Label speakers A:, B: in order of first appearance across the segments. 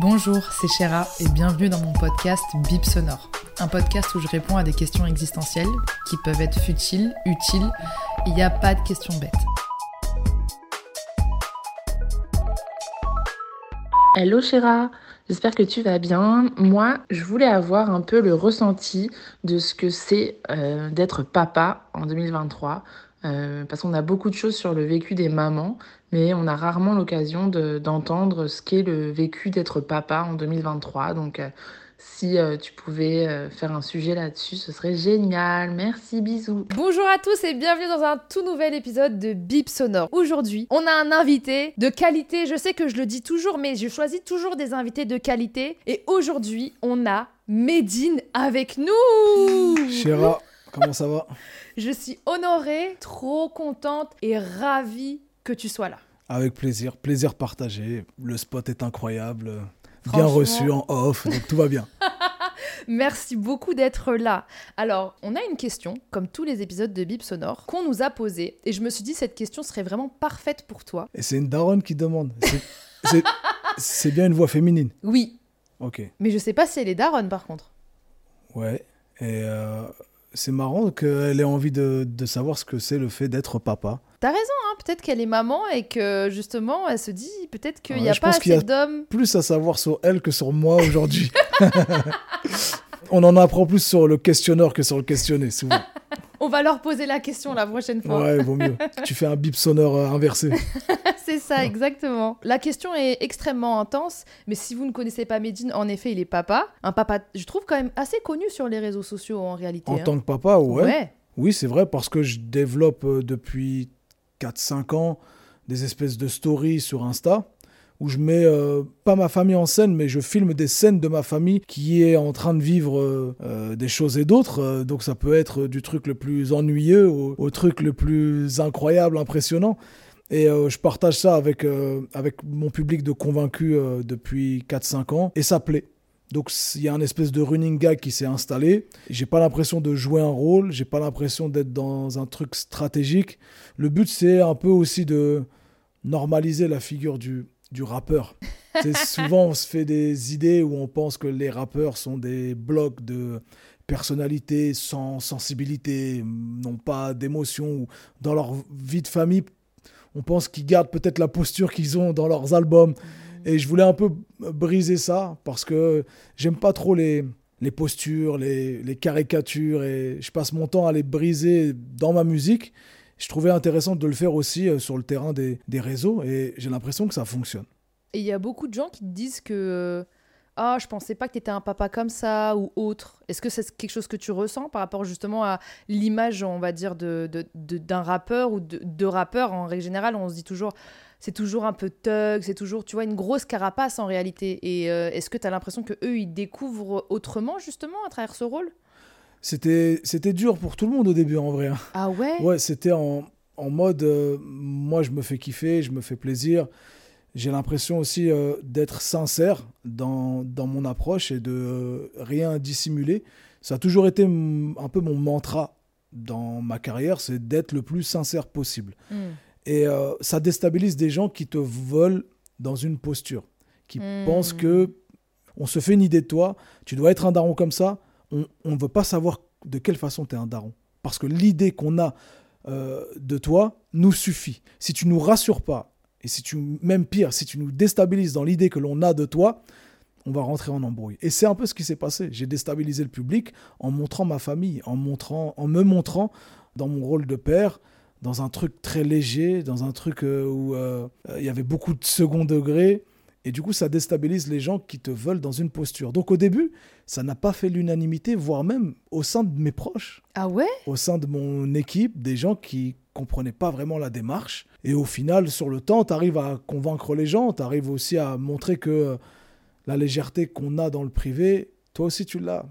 A: Bonjour, c'est Chéra et bienvenue dans mon podcast Bip Sonore. Un podcast où je réponds à des questions existentielles qui peuvent être futiles, utiles. Il n'y a pas de questions bêtes.
B: Hello Chéra, j'espère que tu vas bien. Moi, je voulais avoir un peu le ressenti de ce que c'est euh, d'être papa en 2023. euh, parce qu'on a beaucoup de choses sur le vécu des mamans, mais on a rarement l'occasion de- d'entendre ce qu'est le vécu d'être papa en 2023. Donc, euh, si euh, tu pouvais euh, faire un sujet là-dessus, ce serait génial. Merci, bisous.
C: Bonjour à tous et bienvenue dans un tout nouvel épisode de Bip Sonore. Aujourd'hui, on a un invité de qualité. Je sais que je le dis toujours, mais je choisis toujours des invités de qualité. Et aujourd'hui, on a Médine avec nous.
D: Chéra, comment ça va?
C: Je suis honorée, trop contente et ravie que tu sois là.
D: Avec plaisir, plaisir partagé. Le spot est incroyable, bien reçu en off, donc tout va bien.
C: Merci beaucoup d'être là. Alors, on a une question, comme tous les épisodes de Bip Sonore, qu'on nous a posée. Et je me suis dit, cette question serait vraiment parfaite pour toi.
D: Et c'est une daronne qui demande. C'est bien une voix féminine.
C: Oui,
D: Ok,
C: mais je sais pas si elle est daronne par contre.
D: ouais. Et euh, c'est marrant qu'elle ait envie de, de savoir ce que c'est le fait d'être papa.
C: T'as raison, hein, peut-être qu'elle est maman et que justement elle se dit peut-être qu'il n'y
D: Ouais,
C: a pas assez d'hommes.
D: Plus à savoir sur elle que sur moi aujourd'hui. On en apprend plus sur le questionneur que sur le questionné, souvent.
C: On va leur poser la question la prochaine fois.
D: Ouais, vaut mieux. Tu fais un bip sonore euh, inversé.
C: C'est ça, exactement. La question est extrêmement intense, mais si vous ne connaissez pas Medine, en effet, il est papa. Un papa, je trouve quand même assez connu sur les réseaux sociaux en réalité.
D: En
C: hein.
D: tant que papa, ouais.
C: ouais.
D: Oui, c'est vrai, parce que je développe euh, depuis 4-5 ans des espèces de stories sur Insta où je mets euh, pas ma famille en scène, mais je filme des scènes de ma famille qui est en train de vivre euh, euh, des choses et d'autres. Donc ça peut être du truc le plus ennuyeux au, truc le plus incroyable, impressionnant. Et je partage ça avec, avec mon public de convaincus depuis 4-5 ans, et ça plaît. Donc il y a un espèce de running gag qui s'est installé. J'ai pas l'impression de jouer un rôle, j'ai pas l'impression d'être dans un truc stratégique. Le but c'est un peu aussi de normaliser la figure du, du rappeur. C'est souvent on se fait des idées où on pense que les rappeurs sont des blocs de personnalité sans sensibilité, n'ont pas d'émotion ou dans leur vie de famille, on pense qu'ils gardent peut-être la posture qu'ils ont dans leurs albums. Et je voulais un peu briser ça parce que j'aime pas trop les, les postures, les, les caricatures et je passe mon temps à les briser dans ma musique. Je trouvais intéressant de le faire aussi euh, sur le terrain des, des réseaux et j'ai l'impression que ça fonctionne.
C: Et il y a beaucoup de gens qui te disent que ah, je pensais pas que t'étais un papa comme ça ou autre. Est-ce que c'est quelque chose que tu ressens par rapport justement à l'image, on va dire, de, de- de- d'un rappeur ou de, de rappeurs en règle générale On se dit toujours, c'est toujours un peu thug, c'est toujours, tu vois, une grosse carapace en réalité. Et euh, est-ce que tu as l'impression que eux ils découvrent autrement justement à travers ce rôle?
D: C'était c'était dur pour tout le monde au début en vrai. hein.
C: Ah ouais?
D: Ouais, c'était en, en mode euh, moi je me fais kiffer, je me fais plaisir. J'ai l'impression aussi euh, d'être sincère dans, dans mon approche et de euh, rien dissimuler. Ça a toujours été un peu mon mantra dans ma carrière, c'est d'être le plus sincère possible.
C: Hmm.
D: Et ça déstabilise des gens qui te veulent dans une posture, qui
C: Hmm.
D: pensent que on se fait une idée de toi, tu dois être un daron comme ça, on ne veut pas savoir de quelle façon tu es un daron. Parce que l'idée qu'on a euh, de toi nous suffit. Si tu nous rassures pas, et si tu, même pire, si tu nous déstabilises dans l'idée que l'on a de toi, on va rentrer en embrouille. Et c'est un peu ce qui s'est passé. J'ai déstabilisé le public en montrant ma famille, en, montrant, en me montrant dans mon rôle de père, dans un truc très léger, dans un truc euh, où euh, il y avait beaucoup de second degré. Et du coup, ça déstabilise les gens qui te veulent dans une posture. Donc au début, ça n'a pas fait l'unanimité, voire même au sein de mes proches.
C: Ah ouais?
D: Au sein de mon équipe, des gens qui comprenaient pas vraiment la démarche. Et au final, sur le temps, tu arrives à convaincre les gens, tu arrives aussi à montrer que la légèreté qu'on a dans le privé, toi aussi tu l'as.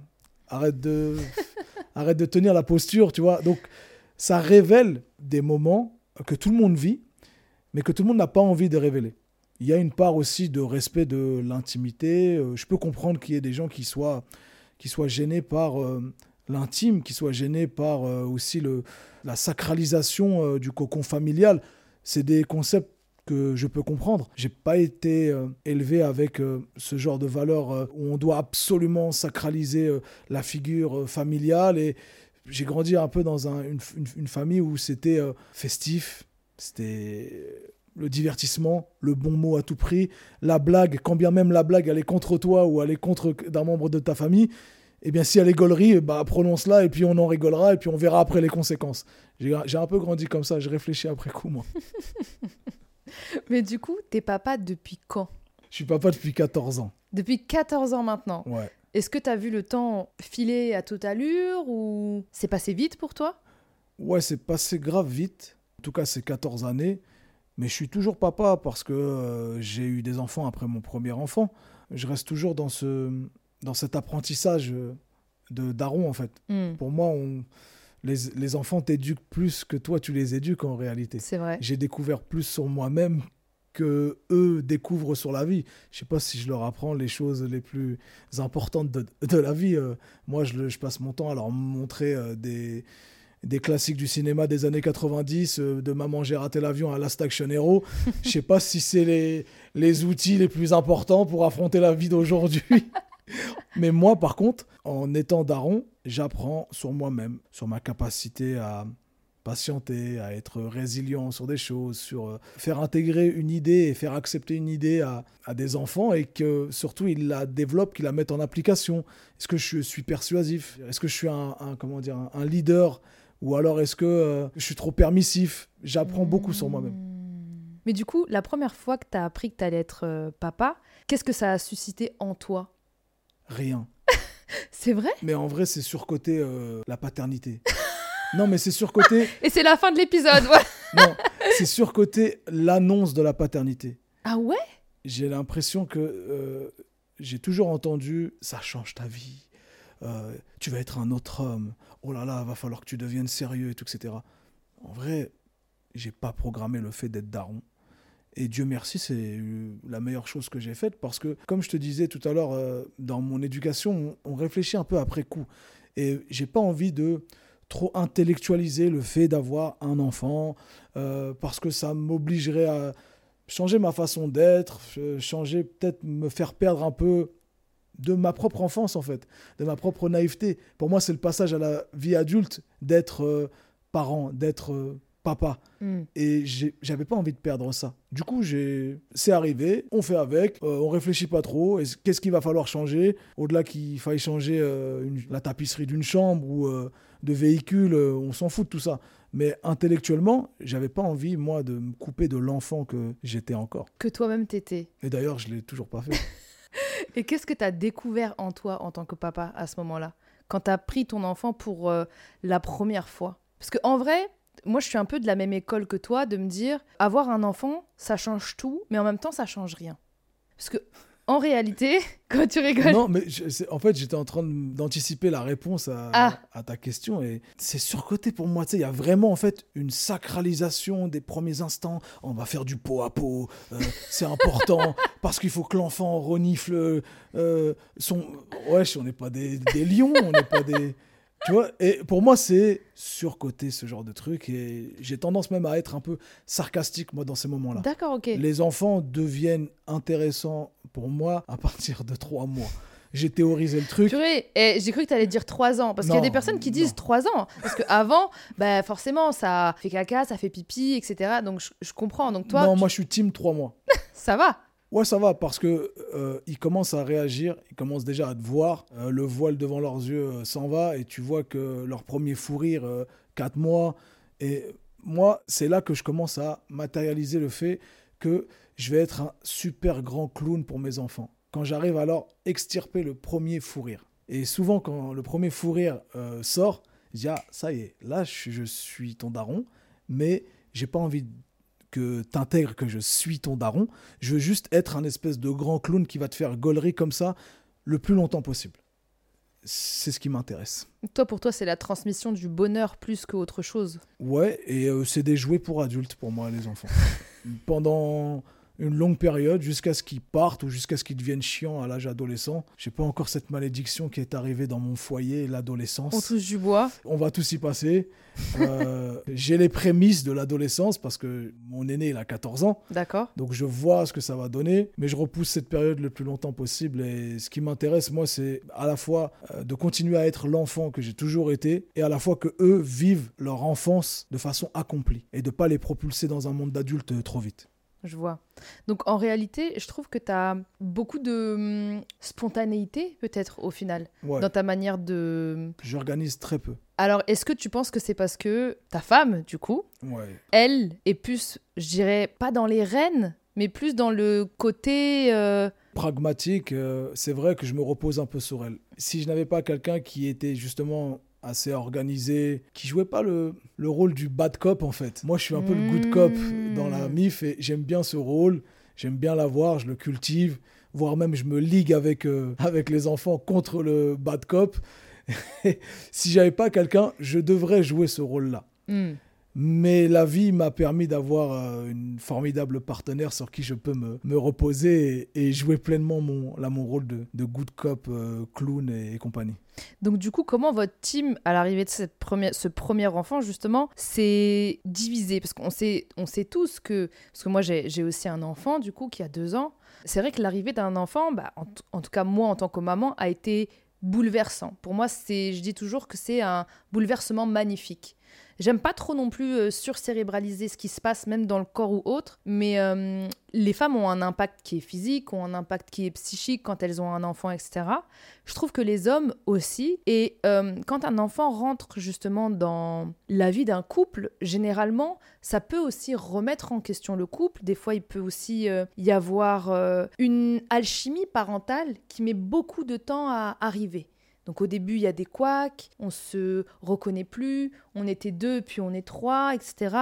D: Arrête de, arrête de tenir la posture, tu vois. Donc ça révèle des moments que tout le monde vit, mais que tout le monde n'a pas envie de révéler. Il y a une part aussi de respect de l'intimité. Euh, Je peux comprendre qu'il y ait des gens qui soient, qui soient gênés par euh, l'intime, qui soient gênés par euh, aussi le, la sacralisation du cocon familial. C'est des concepts que je peux comprendre. J'ai pas été élevé avec ce genre de valeurs où on doit absolument sacraliser la figure familiale et j'ai grandi un peu dans un- une, une- famille où c'était festif, c'était le divertissement, le bon mot à tout prix, la blague, quand bien même la blague elle est contre toi ou elle est contre d'un membre de ta famille, eh bien si elle est gaulerie, bah prononce-la et puis on en rigolera et puis on verra après les conséquences. J'ai un peu grandi comme ça, je réfléchis après coup moi.
C: Mais du coup, t'es papa depuis quand?
D: Je suis papa depuis 14 ans.
C: Depuis 14 ans maintenant.
D: Ouais.
C: Est-ce que t'as vu le temps filer à toute allure ou c'est passé vite pour toi?
D: Ouais, c'est passé grave vite. En tout cas, c'est 14 années. Mais je suis toujours papa parce que euh, j'ai eu des enfants après mon premier enfant. Je reste toujours dans, ce, dans cet apprentissage euh, de daron, en fait.
C: Hmm,
D: Pour moi, on, les, les enfants t'éduquent plus que toi, tu les éduques en réalité.
C: C'est vrai.
D: J'ai découvert plus sur moi-même que eux découvrent sur la vie. Je sais pas si je leur apprends les choses les plus importantes de, de la vie. Euh, moi, je, passe mon temps à leur montrer euh, des, des classiques du cinéma des années 90, euh, de Maman j'ai raté l'avion à Last Action Hero. Je sais pas si c'est les, les outils les plus importants pour affronter la vie d'aujourd'hui. Mais moi, par contre, en étant daron, j'apprends sur moi-même, sur ma capacité à patienter, à être résilient sur des choses, sur euh, faire intégrer une idée et faire accepter une idée à, à des enfants et que surtout ils la développent, qu'ils la mettent en application. Est-ce que je suis persuasif? Est-ce que je suis un, un- comment dire, un, un leader Ou alors est-ce que euh, je suis trop permissif? J'apprends beaucoup sur moi-même.
C: Hmm. Mais du coup, la première fois que t'as appris que t'allais être euh, papa, qu'est-ce que ça a suscité en toi?
D: Rien.
C: C'est vrai?
D: Mais en vrai, c'est surcoté euh, la paternité. non, mais c'est surcoté.
C: Et c'est la fin de l'épisode, ouais.
D: Non, c'est surcoté l'annonce de la paternité.
C: Ah ouais?
D: J'ai l'impression que j'ai toujours entendu ça change ta vie, euh, tu vas être un autre homme, oh là là, va falloir que tu deviennes sérieux et tout, etc. En vrai, j'ai pas programmé le fait d'être daron. Et Dieu merci, c'est la meilleure chose que j'ai faite parce que, comme je te disais tout à l'heure, euh, dans mon éducation, on, réfléchit un peu après coup. Et j'ai pas envie de trop intellectualiser le fait d'avoir un enfant euh, parce que ça m'obligerait à changer ma façon d'être, changer, peut-être me faire perdre un peu de ma propre enfance en fait, de ma propre naïveté. Pour moi, c'est le passage à la vie adulte d'être euh, parent, d'être euh, papa.
C: Hmm.
D: Et j'avais pas envie de perdre ça. Du coup, c'est arrivé, on fait avec, euh, on réfléchit pas trop. Est-ce- Qu'est-ce qu'il va falloir changer? Au-delà qu'il faille changer euh, une- la tapisserie d'une chambre ou de véhicule, on s'en fout de tout ça. Mais intellectuellement, j'avais pas envie, moi, de me couper de l'enfant que j'étais encore.
C: Que toi-même t'étais.
D: Et d'ailleurs, je l'ai toujours pas fait.
C: Et qu'est-ce que t'as découvert en toi en tant que papa à ce moment-là? Quand t'as pris ton enfant pour euh, la première fois? Parce que en vrai, moi je suis un peu de la même école que toi, de me dire avoir un enfant, ça change tout, mais en même temps ça change rien. Parce que en réalité, quand tu rigoles,
D: non, mais je- en fait, j'étais en train d'anticiper la réponse à,
C: Ah.
D: à ta question et c'est surcoté pour moi. Tu sais, il y a vraiment en fait une sacralisation des premiers instants. On va faire du pot à pot, euh, c'est important parce qu'il faut que l'enfant renifle euh, son. Wesh, on n'est pas des, des lions, on n'est pas des. Tu vois, et pour moi, c'est surcoté ce genre de truc et j'ai tendance même à être un peu sarcastique, moi, dans ces moments-là.
C: d'accord, ok.
D: Les enfants deviennent intéressants pour moi à partir de trois mois. J'ai théorisé le truc.
C: Purée, et j'ai cru que t'allais dire 3 ans, parce qu'il y a
D: Non,
C: des personnes qui
D: non.
C: disent 3 ans, parce que avant, bah forcément, ça fait caca, ça fait pipi, etc. Donc je, je comprends. Donc toi,
D: non,
C: tu-
D: moi je suis team trois mois.
C: ça va.
D: Ouais, ça va parce que euh, ils commencent à réagir, ils commencent déjà à te voir. euh, le voile devant leurs yeux euh, s'en va et tu vois que leur premier fou rire, euh, quatre mois. Et moi, c'est là que je commence à matérialiser le fait que je vais être un super grand clown pour mes enfants. Quand j'arrive alors extirper le premier fou rire. Et souvent, quand le premier fou rire sort, je dis, ah, ça y est, là, je, je suis ton daron, mais j'ai pas envie que t'intègres que je suis ton daron. Je veux juste être un espèce de grand clown qui va te faire gaulerie comme ça le plus longtemps possible. C'est ce qui m'intéresse.
C: Toi, pour toi, c'est la transmission du bonheur plus qu'autre chose.
D: Ouais, et euh, c'est des jouets pour adultes pour moi, les enfants. Pendant une longue période jusqu'à ce qu'ils partent ou jusqu'à ce qu'ils deviennent chiants à l'âge adolescent. J'ai pas encore cette malédiction qui est arrivée dans mon foyer, l'adolescence.
C: On touche du bois.
D: On va tous y passer. Euh, j'ai les prémices de l'adolescence parce que mon aîné, il a 14 ans.
C: D'accord.
D: Donc je vois ce que ça va donner, mais je repousse cette période le plus longtemps possible. Et ce qui m'intéresse, moi, c'est à la fois euh, de continuer à être l'enfant que j'ai toujours été et à la fois que eux vivent leur enfance de façon accomplie et de pas les propulser dans un monde d'adultes trop vite.
C: Je vois. Donc en réalité, je trouve que tu as beaucoup de hum, spontanéité peut-être au final
D: Ouais.
C: dans ta manière de...
D: J'organise très peu.
C: Alors est-ce que tu penses que c'est parce que ta femme, du coup,
D: Ouais.
C: elle est plus, je dirais, pas dans les rênes, mais plus dans le côté... euh,
D: pragmatique, euh, c'est vrai que je me repose un peu sur elle. Si je n'avais pas quelqu'un qui était justement assez organisé, qui jouait pas le, le rôle du bad cop en fait. Moi je suis un peu le good cop dans la
C: Mm.
D: MIF et j'aime bien ce rôle, j'aime bien l'avoir, je le cultive, voire même je me ligue avec, euh, avec les enfants contre le bad cop. si j'avais pas quelqu'un, je devrais jouer ce rôle-là.
C: hmm.
D: Mais la vie m'a permis d'avoir euh, une formidable partenaire sur qui je peux me, me reposer et, jouer pleinement mon, là, mon rôle de, de good cop, euh, clown et, compagnie.
C: Donc du coup, comment votre team, à l'arrivée de ce premier enfant, justement, s'est divisé? Parce qu'on sait, on sait tous que... Parce que moi, j'ai aussi un enfant, du coup, qui a deux ans. C'est vrai que l'arrivée d'un enfant, bah, en tout cas moi, en tant que maman, a été bouleversant. Pour moi, c'est, je dis toujours que c'est un bouleversement magnifique. J'aime pas trop non plus euh, surcérébraliser ce qui se passe, même dans le corps ou autre, mais euh, les femmes ont un impact qui est physique, ont un impact qui est psychique quand elles ont un enfant, etc. Je trouve que les hommes aussi, et euh, quand un enfant rentre justement dans la vie d'un couple, généralement, ça peut aussi remettre en question le couple. Des fois, il peut aussi y avoir une alchimie parentale qui met beaucoup de temps à arriver. Donc au début, il y a des couacs, on se reconnaît plus, on était deux, puis on est trois, etc.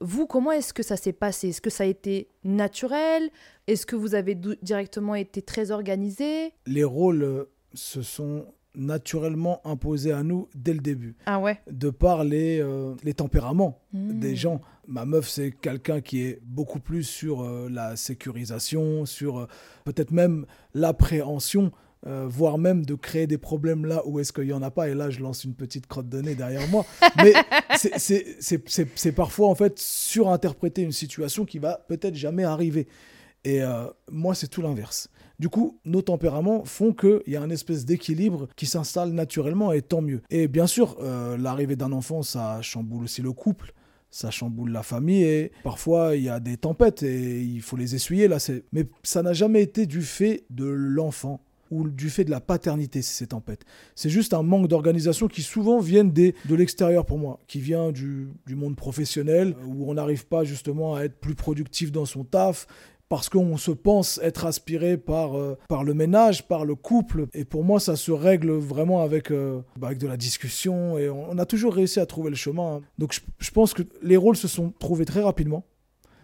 C: Vous, comment est-ce que ça s'est passé? Est-ce que ça a été naturel? Est-ce que vous avez directement été très organisé?
D: Les rôles euh, se sont naturellement imposés à nous dès le début,
C: Ah ouais?
D: De par les, euh, les tempéraments des
C: Hmm.
D: gens. Ma meuf, c'est quelqu'un qui est beaucoup plus sur euh, la sécurisation, sur euh, peut-être même l'appréhension, euh, voire même de créer des problèmes là où est-ce qu'il n'y en a pas. Et là, je lance une petite crotte de nez derrière moi. Mais c'est- parfois, en fait, surinterpréter une situation qui va peut-être jamais arriver. Et euh, moi, c'est tout l'inverse. Du coup, nos tempéraments font qu'il y a un espèce d'équilibre qui s'installe naturellement et tant mieux. Et bien sûr, euh, l'arrivée d'un enfant, ça chamboule aussi le couple, ça chamboule la famille et parfois il y a des tempêtes et il faut les essuyer. Là, c'est- Mais ça n'a jamais été du fait de l'enfant ou du fait de la paternité, ces tempêtes. C'est juste un manque d'organisation qui souvent viennent des, de l'extérieur pour moi, qui vient du, du monde professionnel, où on n'arrive pas justement à être plus productif dans son taf, parce qu'on se pense être aspiré par, euh, par le ménage, par le couple. Et pour moi, ça se règle vraiment avec, euh, bah, avec de la discussion. Et on, a toujours réussi à trouver le chemin. hein. Donc je pense que les rôles se sont trouvés très rapidement,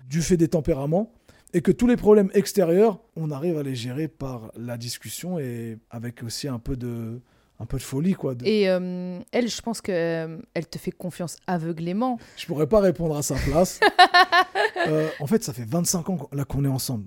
D: du fait des tempéraments. Et que tous les problèmes extérieurs, on arrive à les gérer par la discussion et avec aussi un peu de, un peu de folie. Quoi. De-
C: Et euh, elle, je pense qu'elle te fait confiance aveuglément.
D: Je pourrais pas répondre à sa place. Euh, en fait, ça fait 25 ans qu'on- là qu'on est ensemble.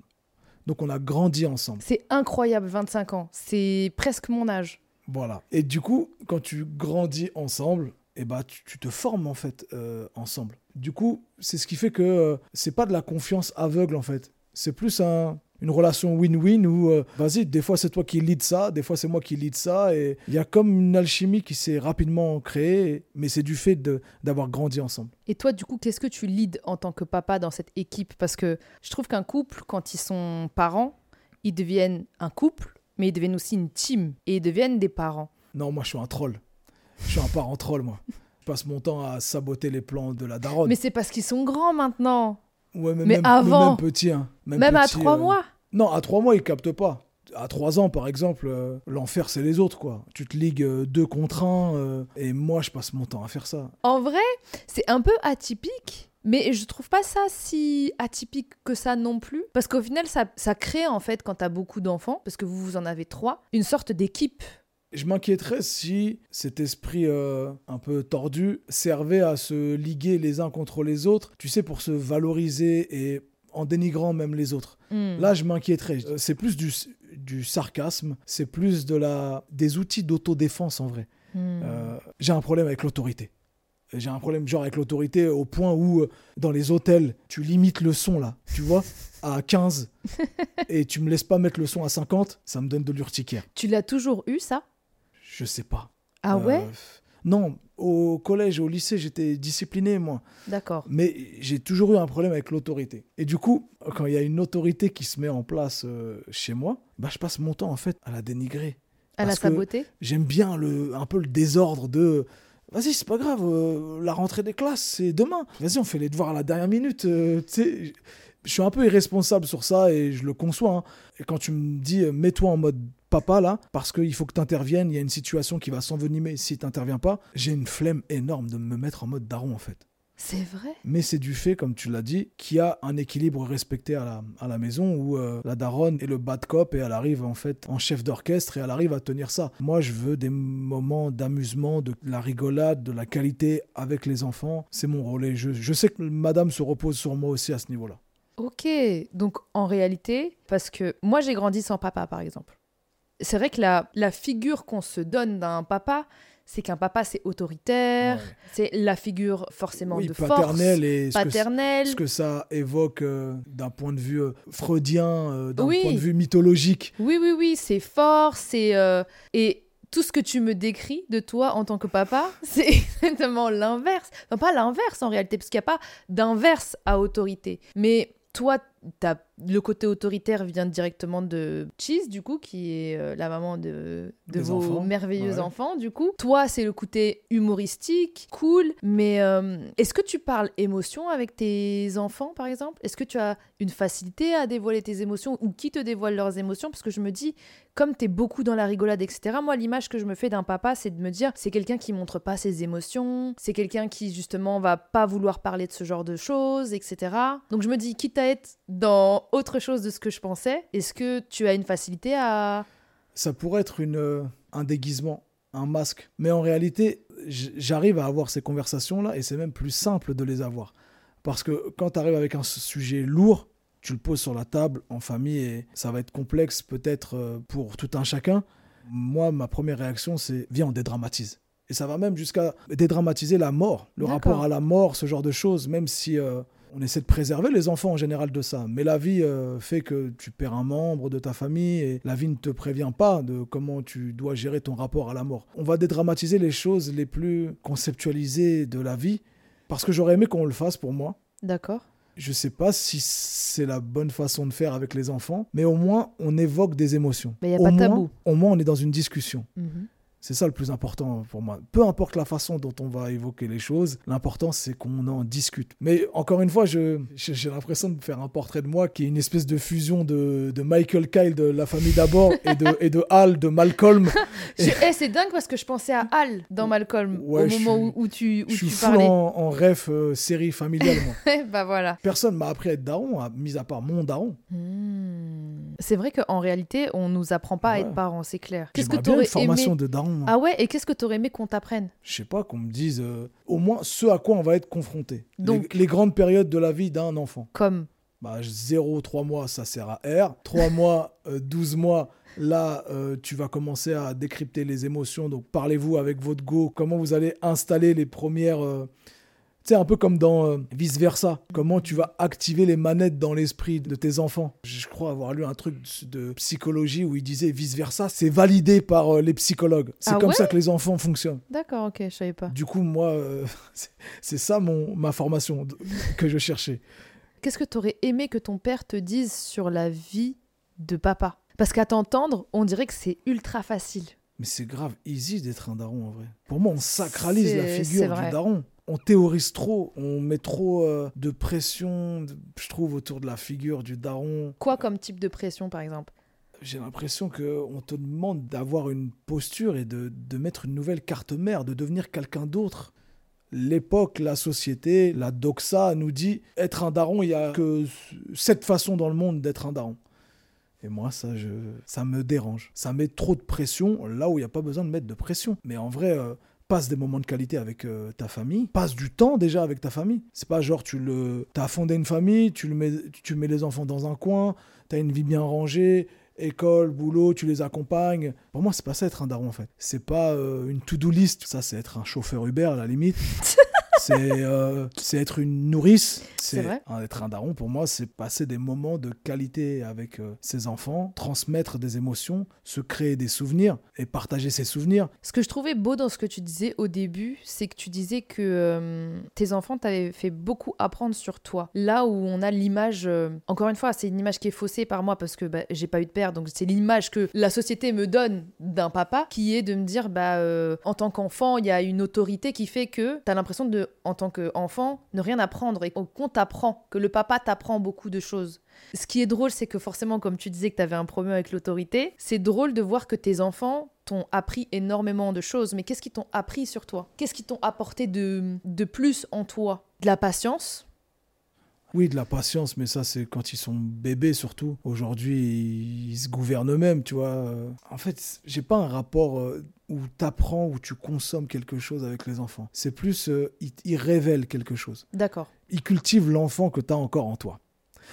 D: Donc on a grandi ensemble.
C: C'est incroyable, 25 ans. C'est presque mon âge.
D: Voilà. Et du coup, quand tu grandis ensemble, eh bah, tu, tu te formes en fait euh, ensemble. Du coup, c'est ce qui fait que euh, c'est pas de la confiance aveugle en fait. C'est plus un- une relation win-win où, euh, vas-y, des fois c'est toi qui lead ça, des fois c'est moi qui lead ça. Et il y a comme une alchimie qui s'est rapidement créée, mais c'est du fait d'avoir grandi ensemble.
C: Et toi, du coup, qu'est-ce que tu leads en tant que papa dans cette équipe? Parce que je trouve qu'un couple, quand ils sont parents, ils deviennent un couple, mais ils deviennent aussi une team et ils deviennent des parents.
D: Non, moi je suis un troll. Je suis un parent troll, moi. Je passe mon temps à saboter les plans de la daronne.
C: Mais c'est parce qu'ils sont grands maintenant.
D: Ouais, mais,
C: Mais
D: même,
C: avant.
D: même petit. hein. Même,
C: Même à trois
D: euh,
C: mois
D: Non, à trois mois, il capte pas. À trois ans, par exemple, euh, l'enfer, c'est les autres, quoi. Tu te ligues euh, deux contre un, et moi, je passe mon temps à faire ça.
C: En vrai, c'est un peu atypique. Mais je trouve pas ça si atypique que ça non plus. Parce qu'au final, ça, ça crée, en fait, quand t'as beaucoup d'enfants, parce que vous, vous en avez trois, une sorte d'équipe.
D: Je m'inquiéterais si cet esprit euh, un peu tordu servait à se liguer les uns contre les autres, tu sais, pour se valoriser et en dénigrant même les autres.
C: Hmm.
D: Là, je m'inquiéterais. Euh, C'est plus du, du sarcasme, c'est plus de la, des outils d'autodéfense en vrai.
C: Hmm.
D: Euh, j'ai un problème avec l'autorité. J'ai un problème genre avec l'autorité au point où dans les hôtels, tu limites le son là, tu vois, à 15 et tu me laisses pas mettre le son à 50, ça me donne de l'urticaire.
C: Tu l'as toujours eu, ça?
D: Je sais pas.
C: Ah
D: Euh,
C: ouais?
D: Non, au collège, au lycée, j'étais discipliné moi,
C: D'accord.
D: mais j'ai toujours eu un problème avec l'autorité. Et du coup, quand il y a une autorité qui se met en place euh, chez moi, bah je passe mon temps en fait à la dénigrer.
C: À la saboter?
D: J'aime bien le, un peu le désordre de. Vas-y, c'est pas grave, euh, la rentrée des classes, c'est demain. Vas-y, on fait les devoirs à la dernière minute. euh, je suis un peu irresponsable sur ça et je le conçois. hein. Et quand tu me dis, euh, mets-toi en mode papa là, parce qu'il faut que tu interviennes, il y a une situation qui va s'envenimer si tu n'interviens pas, j'ai une flemme énorme de me mettre en mode daron en fait.
C: C'est vrai?
D: Mais c'est du fait, comme tu l'as dit, qu'il y a un équilibre respecté à la, à la maison où euh, la daronne est le bad cop et elle arrive en fait en chef d'orchestre et elle arrive à tenir ça. Moi, je veux des moments d'amusement, de la rigolade, de la qualité avec les enfants. C'est mon rôle et je, je sais que madame se repose sur moi aussi à ce niveau-là.
C: Ok, donc en réalité, parce que moi j'ai grandi sans papa par exemple. C'est vrai que la, la figure qu'on se donne d'un papa, c'est qu'un papa c'est autoritaire,
D: Ouais.
C: c'est la figure forcément
D: Oui,
C: de
D: paternelle
C: force,
D: et ce que,
C: paternelle.
D: ce que ça évoque euh, d'un point de vue euh, freudien, euh, d'un
C: Oui.
D: point de vue mythologique.
C: Oui, oui, oui, c'est fort, c'est... Et tout ce que tu me décris de toi en tant que papa, c'est exactement l'inverse. Enfin, pas l'inverse en réalité, parce qu'il n'y a pas d'inverse à autorité. Mais toi, t'as- le côté autoritaire vient directement de Cheese, du coup, qui est euh, la maman de, de vos
D: enfants,
C: merveilleux
D: ouais.
C: enfants, du coup. Toi, c'est le côté humoristique, cool, mais euh, est-ce que tu parles émotion avec tes enfants, par exemple? Est-ce que tu as une facilité à dévoiler tes émotions ou qui te dévoile leurs émotions? Parce que je me dis, comme tu es beaucoup dans la rigolade, etc., moi, l'image que je me fais d'un papa, c'est de me dire, c'est quelqu'un qui montre pas ses émotions, c'est quelqu'un qui, justement, va pas vouloir parler de ce genre de choses, etc. Donc je me dis, quitte à être dans autre chose de ce que je pensais, est-ce que tu as une facilité à...
D: ça pourrait être une, euh, un déguisement, un masque. Mais en réalité, j'arrive à avoir ces conversations-là et c'est même plus simple de les avoir. Parce que quand tu arrives avec un sujet lourd, tu le poses sur la table en famille et ça va être complexe peut-être euh, pour tout un chacun. Moi, ma première réaction, c'est viens, on dédramatise. Et ça va même jusqu'à dédramatiser la mort, le rapport à la mort, ce genre de choses, même si euh, on essaie de préserver les enfants en général de ça. Mais la vie euh, fait que tu perds un membre de ta famille et la vie ne te prévient pas de comment tu dois gérer ton rapport à la mort. On va dédramatiser les choses les plus conceptualisées de la vie parce que j'aurais aimé qu'on le fasse pour moi.
C: D'accord
D: Je sais pas si c'est la bonne façon de faire avec les enfants, mais au moins on évoque des émotions.
C: Mais y a
D: Au
C: pas de tabou.
D: Au moins on est dans une discussion.
C: Mhm.
D: C'est ça le plus important pour moi. Peu importe la façon dont on va évoquer les choses, l'important c'est qu'on en discute. Mais encore une fois, j'ai l'impression de faire un portrait de moi qui est une espèce de fusion de, de Michael Kyle de La Famille d'abord et de, et de Hal de Malcolm.
C: Je- eh, c'est dingue parce que je pensais à Hal dans Malcolm
D: Ouais,
C: au moment
D: suis-
C: où, où tu, où
D: je suis
C: tu
D: full
C: parlais.
D: en, en rêve euh, série familiale, moi.
C: bah voilà.
D: Personne m'a appris à être daron, à- mis à part mon daron.
C: Hmm. C'est vrai qu'en réalité, on nous apprend pas à être parents, c'est clair. Qu'est-ce que t'aurais
D: une formation
C: aimé
D: de daron.
C: Ah ouais, et qu'est-ce que t'aurais aimé qu'on t'apprenne?
D: Je sais pas, qu'on me dise euh, au moins ce à quoi on va être confronté.
C: Donc-
D: les, grandes périodes de la vie d'un enfant.
C: Comme
D: Bah, 0, 3 mois, ça sert à R. 3 mois, euh, 12 mois, là, euh, tu vas commencer à décrypter les émotions. Donc, parlez-vous avec votre go. Comment vous allez installer les premières. euh, sais, un peu comme dans euh, Vice Versa. Comment tu vas activer les manettes dans l'esprit de tes enfants. Je crois avoir lu un truc de psychologie où il disait Vice Versa, c'est validé par euh, les psychologues. C'est
C: Ah
D: comme
C: ouais
D: ça que les enfants fonctionnent.
C: D'accord, ok, je savais pas.
D: Du coup, moi, euh, c'est- ça mon, ma formation que je cherchais.
C: Qu'est-ce que t'aurais aimé que ton père te dise sur la vie de papa? Parce qu'à t'entendre, on dirait que c'est ultra facile.
D: Mais c'est grave easy d'être un daron en vrai. Pour moi, on sacralise la figure du daron. On théorise trop, on met trop euh, de pression, je trouve, autour de la figure du daron.
C: Quoi comme type de pression, par exemple?
D: J'ai l'impression qu'on te demande d'avoir une posture et de, de mettre une nouvelle carte mère, de devenir quelqu'un d'autre. L'époque, la société, la doxa nous dit être un daron, il n'y a que cette façon dans le monde d'être un daron. Et moi, ça, je, ça me dérange. Ça met trop de pression là où il n'y a pas besoin de mettre de pression. Mais en vrai, euh, passe des moments de qualité avec euh, ta famille, passe du temps déjà avec ta famille. C'est pas genre tu le, as fondé une famille, tu le mets, tu mets les enfants dans un coin, tu as une vie bien rangée, école, boulot, tu les accompagnes. Pour moi, c'est pas ça être un daron en fait. C'est pas euh, une to-do list. Ça, c'est être un chauffeur Uber à la limite. Euh, c'est être une nourrice. C'est être un daron. Pour moi, c'est passer des moments de qualité avec euh, ses enfants, transmettre des émotions, se créer des souvenirs et partager ses souvenirs.
C: Ce que je trouvais beau dans ce que tu disais au début, c'est que tu disais que euh, tes enfants t'avaient fait beaucoup apprendre sur toi. Là où on a l'image, encore une fois, c'est une image qui est faussée par moi parce que bah, j'ai pas eu de père, donc c'est l'image que la société me donne d'un papa qui est de me dire, bah, en tant qu'enfant, il y a une autorité qui fait que tu as l'impression de en tant qu'enfant, ne rien apprendre et qu'on t'apprend, que le papa t'apprend beaucoup de choses. Ce qui est drôle, c'est que forcément, comme tu disais que tu avais un problème avec l'autorité, c'est drôle de voir que tes enfants t'ont appris énormément de choses. Mais qu'est-ce qu'ils t'ont appris sur toi? Qu'est-ce qu'ils t'ont apporté de, de plus en toi? De la patience?
D: Oui, de la patience, mais ça, c'est quand ils sont bébés surtout. Aujourd'hui, ils se gouvernent eux-mêmes, tu vois. En fait, j'ai pas un rapport euh, où tu apprends, où tu consommes quelque chose avec les enfants. C'est plus, euh, ils, révèlent quelque chose.
C: D'accord.
D: Ils cultivent l'enfant que tu as encore en toi.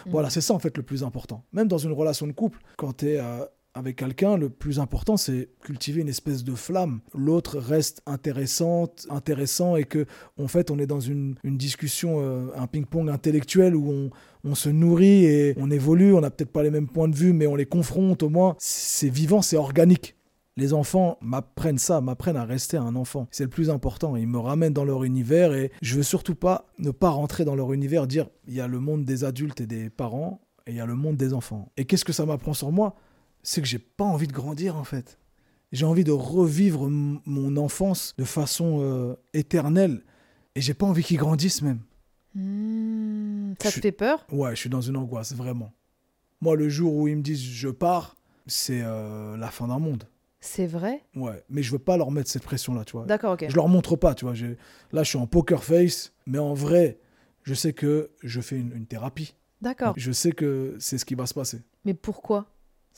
D: Voilà, mm. c'est ça en fait le plus important. Même dans une relation de couple, quand tu es euh, avec quelqu'un, le plus important, c'est cultiver une espèce de flamme. L'autre reste intéressante, intéressant, et que, en fait, on est dans une, discussion, euh, un ping-pong intellectuel où on, on, se nourrit et on évolue. On n'a peut-être pas les mêmes points de vue, mais on les confronte au moins. C'est vivant, c'est organique. Les enfants m'apprennent ça, m'apprennent à rester un enfant. C'est le plus important. Ils me ramènent dans leur univers et je veux surtout pas ne pas rentrer dans leur univers, dire il y a le monde des adultes et des parents et il y a le monde des enfants. Et qu'est-ce que ça m'apprend sur moi? C'est que j'ai pas envie de grandir en fait. J'ai envie de revivre mon enfance de façon euh, éternelle et j'ai pas envie qu'il grandisse même.
C: Hmm, ça te fait peur?
D: Ouais, je suis dans une angoisse vraiment. Moi, le jour où ils me disent je pars, c'est euh, la fin d'un monde.
C: C'est vrai
D: Ouais, mais je veux pas leur mettre cette pression-là, tu vois.
C: D'accord, ok.
D: Je leur montre pas, tu vois. Là, je suis en poker face, mais en vrai, je sais que je fais une thérapie.
C: D'accord.
D: Je sais que c'est ce qui va se passer.
C: Mais pourquoi?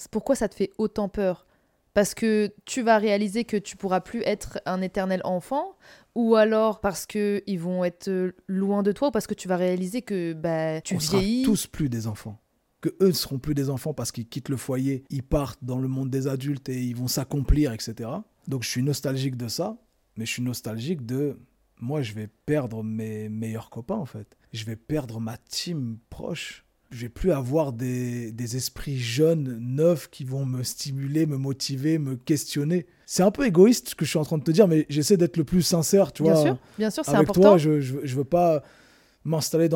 C: Pourquoi ça te fait autant peur? Parce que tu vas réaliser que tu pourras plus être un éternel enfant ou alors parce que ils vont être loin de toi ou parce que tu vas réaliser que bah, tu
D: On
C: vieillis.
D: Sera tous plus des enfants. Que eux ne seront plus des enfants parce qu'ils quittent le foyer, ils partent dans le monde des adultes et ils vont s'accomplir, etc. Donc je suis nostalgique de ça, mais je suis nostalgique de moi, je vais perdre mes meilleurs copains en fait. Je vais perdre ma team proche je vais plus avoir des, des, esprits jeunes, neufs, qui vont me stimuler, me motiver, me questionner. C'est un peu égoïste ce que je suis en train de te dire, mais j'essaie d'être le plus sincère, tu
C: bien
D: vois.
C: Sûr, bien sûr, c'est
D: important. Toi, je, je, je veux pas m'installer dans.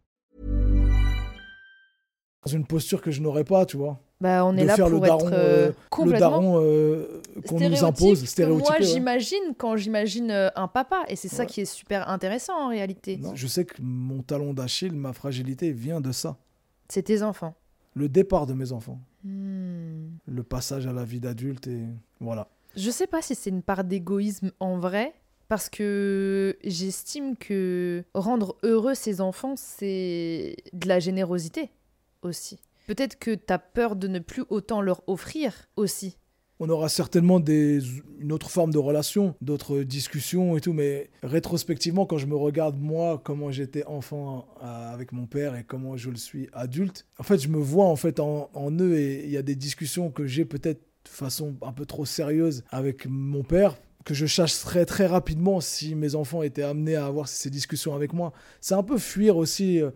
D: Dans une posture que je n'aurais pas, tu vois.
C: Bah, on est là pour le daron, être euh, complètement
D: le daron euh, qu'on nous impose, stéréotypé.
C: Moi, j'imagine quand j'imagine euh, un papa, et c'est ça qui est super intéressant en réalité.
D: je sais que mon talon d'Achille, ma fragilité vient de ça.
C: C'est tes enfants.
D: Le départ de mes enfants.
C: Hmm.
D: Le passage à la vie d'adulte et voilà.
C: Je sais pas si c'est une part d'égoïsme en vrai, parce que j'estime que rendre heureux ses enfants, c'est de la générosité Peut-être que tu as peur de ne plus autant leur offrir aussi.
D: On aura certainement une autre forme de relation, d'autres discussions et tout, mais rétrospectivement, quand je me regarde moi, comment j'étais enfant euh, avec mon père et comment je le suis adulte, en fait, je me vois en fait en, en eux et il y a des discussions que j'ai peut-être de façon un peu trop sérieuse avec mon père que je chasserais très rapidement si mes enfants étaient amenés à avoir ces discussions avec moi. C'est un peu fuir aussi euh,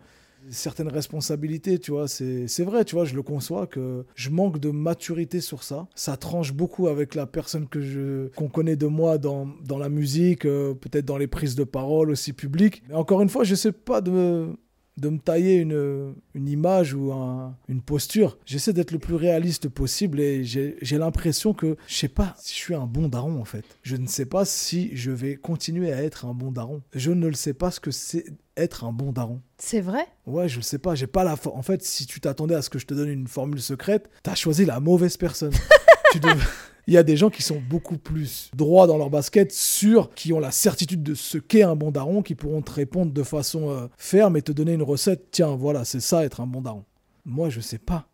D: certaines responsabilités, tu vois. C'est vrai, tu vois, je le conçois que je manque de maturité sur ça. Ça tranche beaucoup avec la personne que je qu'on connaît de moi dans, dans la musique, euh, peut-être dans les prises de parole aussi publiques. Mais encore une fois, je sais pas de de me tailler une, une image ou un- une posture. J'essaie d'être le plus réaliste possible et j'ai l'impression que je sais pas si je suis un bon daron en fait. Je ne sais pas si je vais continuer à être un bon daron. Je ne le sais pas ce que c'est être un bon daron.
C: C'est vrai?
D: Ouais, je le sais pas, j'ai pas la En fait, si tu t'attendais à ce que je te donne une formule secrète, t'as choisi la mauvaise personne. Tu dev- Il y a des gens qui sont beaucoup plus droits dans leur basket, sûrs, qui ont la certitude de ce qu'est un bon daron, qui pourront te répondre de façon euh, ferme et te donner une recette. Tiens, voilà, c'est ça être un bon daron. Moi, je sais pas.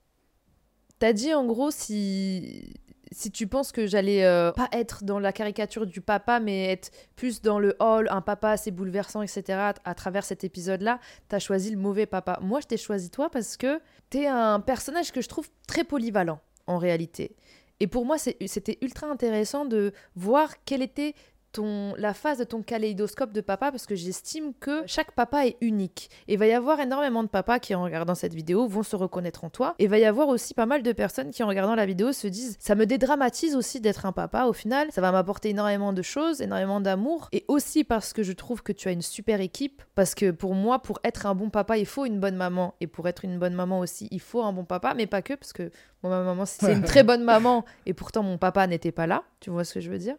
C: T'as dit en gros si si tu penses que j'allais euh, pas être dans la caricature du papa, mais être plus dans le hall, un papa assez bouleversant, etc. à travers cet épisode-là, t'as choisi le mauvais papa. Moi, je t'ai choisi toi parce que t'es un personnage que je trouve très polyvalent en réalité. Et pour moi, c'était ultra intéressant de voir quelle était ton, la phase de ton kaléidoscope de papa parce que j'estime que chaque papa est unique. Et va y avoir énormément de papas qui, en regardant cette vidéo, vont se reconnaître en toi. Et va y avoir aussi pas mal de personnes qui, en regardant la vidéo, se disent Ça me dédramatise aussi d'être un papa. Au final, ça va m'apporter énormément de choses, énormément d'amour. Et aussi parce que je trouve que tu as une super équipe. Parce que pour moi, pour être un bon papa, il faut une bonne maman. Et pour être une bonne maman aussi, il faut un bon papa. Mais pas que, parce que moi, ma maman, c'est une très bonne maman. Et pourtant, mon papa n'était pas là. Tu vois ce que je veux dire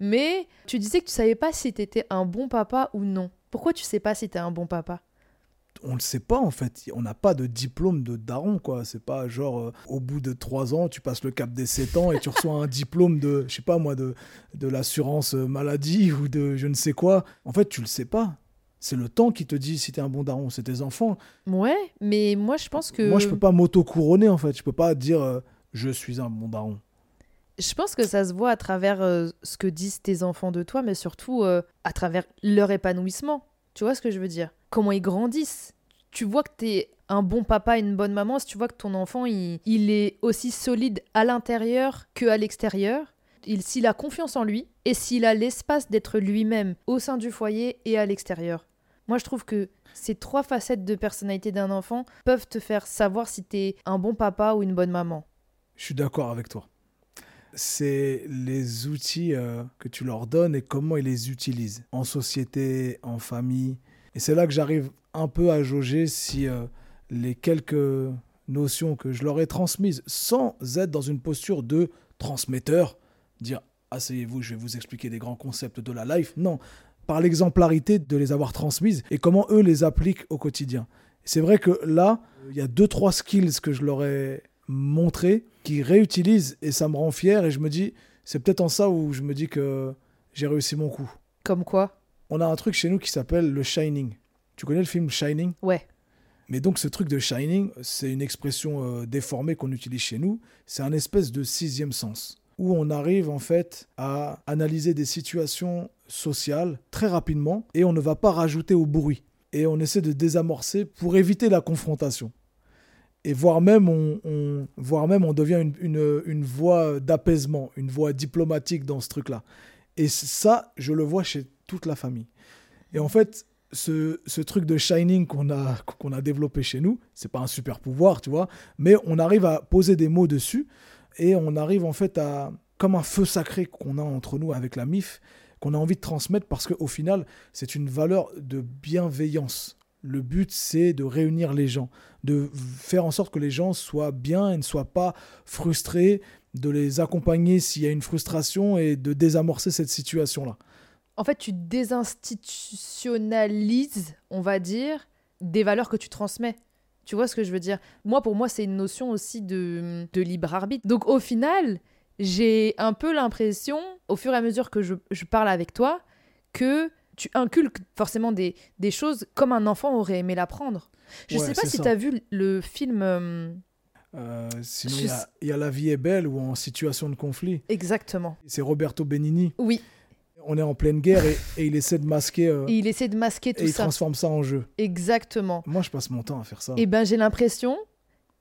C: mais tu disais que tu savais pas si t'étais un bon papa ou non. Pourquoi tu sais pas si t'es un bon papa?
D: On ne sait pas en fait. On n'a pas de diplôme de daron quoi. C'est pas genre euh, au bout de 3 ans, tu passes le cap des 7 ans et tu reçois un diplôme de, je sais pas moi, de, de l'assurance maladie ou de je ne sais quoi. En fait, tu le sais pas. C'est le temps qui te dit si t'es un bon daron. C'est tes enfants.
C: Ouais, mais moi je pense que
D: Moi, je peux pas m'auto-couronner en fait. Je peux pas dire euh, je suis un bon daron.
C: je pense que ça se voit à travers euh, ce que disent tes enfants de toi, mais surtout euh, à travers leur épanouissement. Tu vois ce que je veux dire? Comment ils grandissent. Tu vois que t'es un bon papa, une bonne maman, si tu vois que ton enfant il, il est aussi solide à l'intérieur que à l'extérieur. Il- S'il a confiance en lui et s'il a l'espace d'être lui-même au sein du foyer et à l'extérieur. Moi, je trouve que ces trois facettes de personnalité d'un enfant peuvent te faire savoir si t'es un bon papa ou une bonne maman.
D: Je suis d'accord avec toi. C'est les outils euh, que tu leur donnes et comment ils les utilisent en société, en famille. Et c'est là que j'arrive un peu à jauger si euh, les quelques notions que je leur ai transmises, sans être dans une posture de transmetteur, dire asseyez-vous, je vais vous expliquer des grands concepts de la life. Non, par l'exemplarité de les avoir transmises et comment eux les appliquent au quotidien. C'est vrai que là, il y a deux, trois skills que je leur ai montrés qui réutilisent et ça me rend fier et je me dis, c'est peut-être en ça où je me dis que j'ai réussi mon coup.
C: Comme quoi
D: On a un truc chez nous qui s'appelle le Shining. Tu connais le film Shining?
C: Ouais.
D: mais donc ce truc de shining, c'est une expression euh, déformée qu'on utilise chez nous. C'est un espèce de sixième sens où on arrive en fait à analyser des situations sociales très rapidement et on ne va pas rajouter au bruit. Et on essaie de désamorcer pour éviter la confrontation. Et voire même on, voire même on devient une, une, une voie d'apaisement, une voie diplomatique dans ce truc-là. Et ça, je le vois chez toute la famille. Et en fait, ce, ce truc de shining qu'on a, qu'on a développé chez nous, c'est pas un super pouvoir, tu vois, mais on arrive à poser des mots dessus et on arrive en fait à, comme un feu sacré qu'on a entre nous avec la MIF, qu'on a envie de transmettre parce qu'au final, c'est une valeur de bienveillance. Le but, c'est de réunir les gens, de faire en sorte que les gens soient bien et ne soient pas frustrés, de les accompagner s'il y a une frustration et de désamorcer cette situation-là.
C: En fait, tu désinstitutionnalises, on va dire, des valeurs que tu transmets. Tu vois ce que je veux dire? Moi, pour moi, c'est une notion aussi de, de libre arbitre. Donc, au final, j'ai un peu l'impression, au fur et à mesure que je, je parle avec toi, que tu inculques forcément des, des choses comme un enfant aurait aimé l'apprendre. Je
D: Ouais,
C: sais pas si tu as vu le film. euh,
D: Euh, sinon,
C: Je
D: il y, a-
C: sais-
D: il y a La vie est belle ou en situation de conflit.
C: Exactement.
D: C'est Roberto Benigni.
C: Oui,
D: On est en pleine guerre et, et il essaie de masquer euh,
C: et il essaie de masquer
D: et
C: tout
D: il
C: ça.
D: transforme ça en jeu.
C: Exactement.
D: Moi, je passe mon temps à faire ça.
C: Et ben j'ai l'impression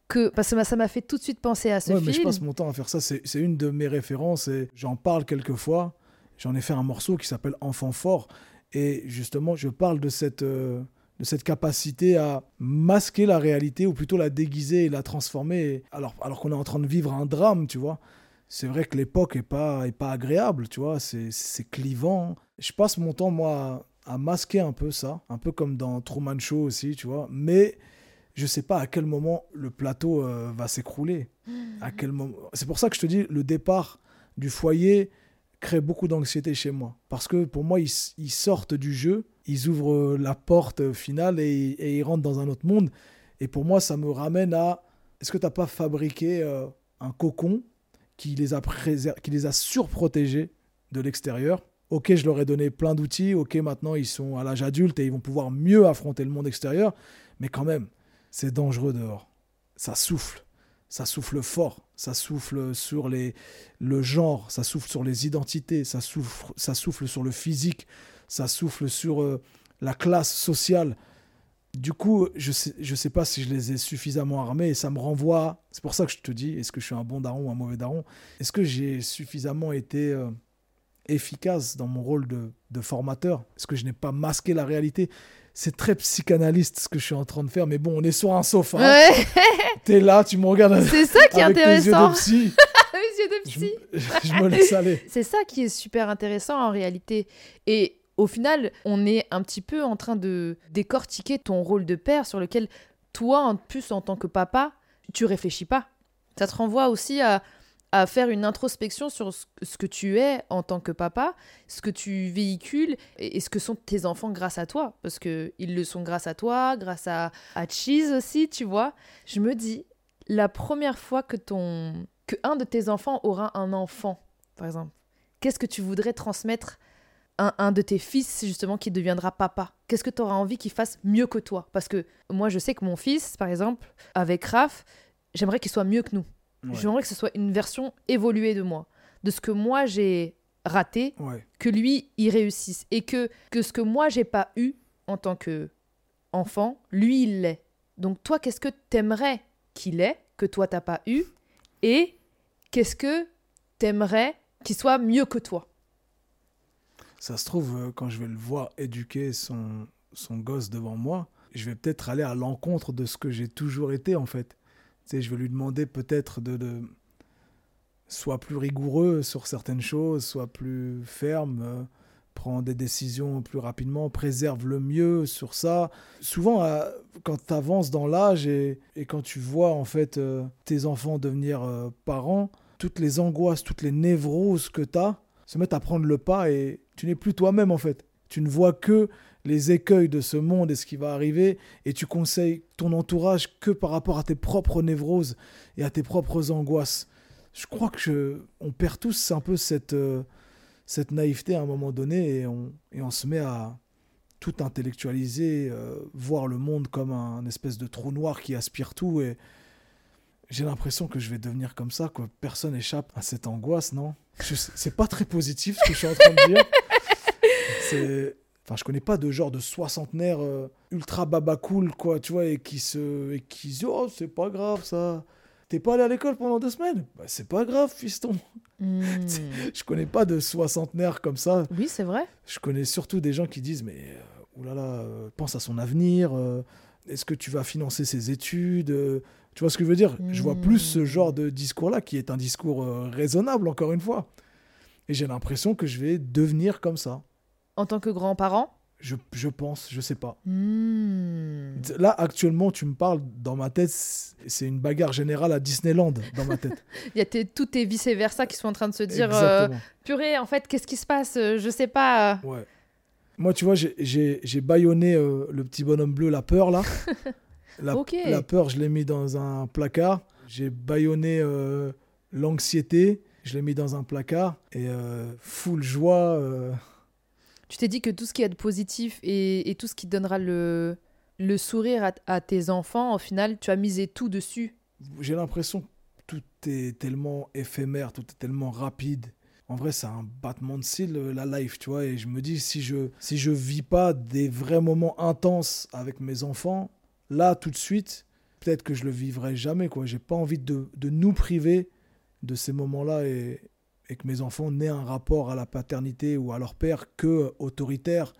C: que parce que ça m'a fait tout de suite penser à ce
D: Ouais, mais je
C: film.
D: passe mon temps à faire ça. C'est une de mes références et j'en parle quelquefois. J'en ai fait un morceau qui s'appelle Enfant fort. Et justement, je parle de cette, euh, de cette capacité à masquer la réalité, ou plutôt la déguiser et la transformer, alors, alors qu'on est en train de vivre un drame, tu vois. C'est vrai que l'époque n'est pas, est pas agréable, tu vois, c'est clivant. Je passe mon temps, moi, à, masquer un peu ça, un peu comme dans Truman Show aussi, tu vois. Mais je sais pas à quel moment le plateau euh, va s'écrouler. À quel moment. C'est pour ça que je te dis, le départ du foyer, crée beaucoup d'anxiété chez moi. Parce que pour moi, ils, sortent du jeu, ils ouvrent la porte finale et, ils rentrent dans un autre monde. Et pour moi, ça me ramène à est-ce que tu n'as pas fabriqué euh, un cocon qui les a, qui les a surprotégés de l'extérieur? Ok, je leur ai donné plein d'outils. Ok, maintenant ils sont à l'âge adulte et ils vont pouvoir mieux affronter le monde extérieur. Mais quand même, c'est dangereux dehors. Ça souffle. Ça souffle fort, ça souffle sur les, le genre, ça souffle sur les identités, ça souffle, ça souffle sur le physique, ça souffle sur euh, la classe sociale. Du coup, je ne sais, je sais pas si je les ai suffisamment armés et ça me renvoie. C'est pour ça que je te dis est-ce que je suis un bon daron ou un mauvais daron? Est-ce que j'ai suffisamment été euh, efficace dans mon rôle de, de formateur? Est-ce que je n'ai pas masqué la réalité? C'est très psychanalyste ce que je suis en train de faire, mais bon, on est sur un sofa. Ouais. T'es là, tu me regardes.
C: C'est ça qui est intéressant.
D: Tes yeux de psy.
C: yeux de psy.
D: Je, me laisse aller.
C: C'est ça qui est super intéressant en réalité. Et au final, on est un petit peu en train de décortiquer ton rôle de père sur lequel toi, en plus en tant que papa, tu réfléchis pas. Ça te renvoie aussi à à faire une introspection sur ce que tu es en tant que papa, ce que tu véhicules et ce que sont tes enfants grâce à toi. Parce qu'ils le sont grâce à toi, grâce à, à Cheese aussi, tu vois. Je me dis, la première fois que, ton, que un de tes enfants aura un enfant, par exemple, qu'est-ce que tu voudrais transmettre un, un, de tes fils, justement, qui deviendra papa? Qu'est-ce que tu auras envie qu'il fasse mieux que toi? Parce que moi, je sais que mon fils, par exemple, avec Raph, j'aimerais qu'il soit mieux que nous. J'aimerais que ce soit une version évoluée de moi, de ce que moi j'ai raté, que lui il réussisse. Et que que ce que moi j'ai pas eu en tant que enfant, lui il l'est. Donc toi, qu'est-ce que t'aimerais qu'il ait que toi t'as pas eu? Et qu'est-ce que t'aimerais qu'il soit mieux que toi?
D: Ça se trouve euh, quand je vais le voir éduquer son son gosse devant moi, je vais peut-être aller à l'encontre de ce que j'ai toujours été en fait je vais lui demander peut-être de, de, soit plus rigoureux sur certaines choses, soit plus ferme, euh, prend des décisions plus rapidement, préserve le mieux sur ça. Souvent, euh, quand tu avances dans l'âge et, quand tu vois en fait euh, tes enfants devenir parents, toutes les angoisses, toutes les névroses que tu as se mettent à prendre le pas et tu n'es plus toi-même en fait. Tu ne vois que les écueils de ce monde et ce qui va arriver, et tu conseilles ton entourage que par rapport à tes propres névroses et à tes propres angoisses. Je crois que je, on perd tous un peu cette, euh, cette naïveté à un moment donné et on, et on se met à tout intellectualiser, euh, voir le monde comme un, espèce de trou noir qui aspire tout et j'ai l'impression que je vais devenir comme ça, que personne échappe à cette angoisse, non? C'est pas très positif ce que je suis en train de dire. C'est Enfin, je connais pas de genre de soixantenaire euh, ultra baba cool, quoi, tu vois, et qui se. et qui dit, oh, c'est pas grave ça. T'es pas allé à l'école pendant deux semaines? Bah, C'est pas grave, fiston. Hmm. je connais pas de soixantenaire comme ça.
C: Oui, c'est vrai.
D: Je connais surtout des gens qui disent, mais euh, oulala, euh, pense à son avenir. Est-ce que tu vas financer ses études Tu vois ce que je veux dire? Je vois plus ce hmm. genre de discours-là, qui est un discours raisonnable, encore une fois. Et j'ai l'impression que je vais devenir comme ça
C: en tant que grand-parent?
D: Je, je, pense, je sais pas.
C: Hmm.
D: Là, actuellement, tu me parles, dans ma tête, c'est une bagarre générale à Disneyland, dans ma tête.
C: Il y a tes, tous tes vice-versa qui sont en train de se dire euh, Purée, en fait, qu'est-ce qui se passe? Euh, Je sais pas.
D: Ouais. Moi, tu vois, j'ai baïonné euh, le petit bonhomme bleu, la peur, là. la, la peur, je l'ai mis dans un placard. J'ai baïonné l'anxiété, je l'ai mis dans un placard. Et full joie
C: tu t'es dit que tout ce qui est de positif et, tout ce qui donnera le, sourire à, tes enfants, au final, tu as misé tout dessus.
D: J'ai l'impression que tout est tellement éphémère, tout est tellement rapide. En vrai, c'est un battement de cils, la life, tu vois. Et je me dis, si je si je vis pas des vrais moments intenses avec mes enfants, là, tout de suite, peut-être que je le vivrai jamais, quoi. J'ai pas envie de, de nous priver de ces moments-là et, et que mes enfants n'aient un rapport à la paternité ou à leur père que autoritaire,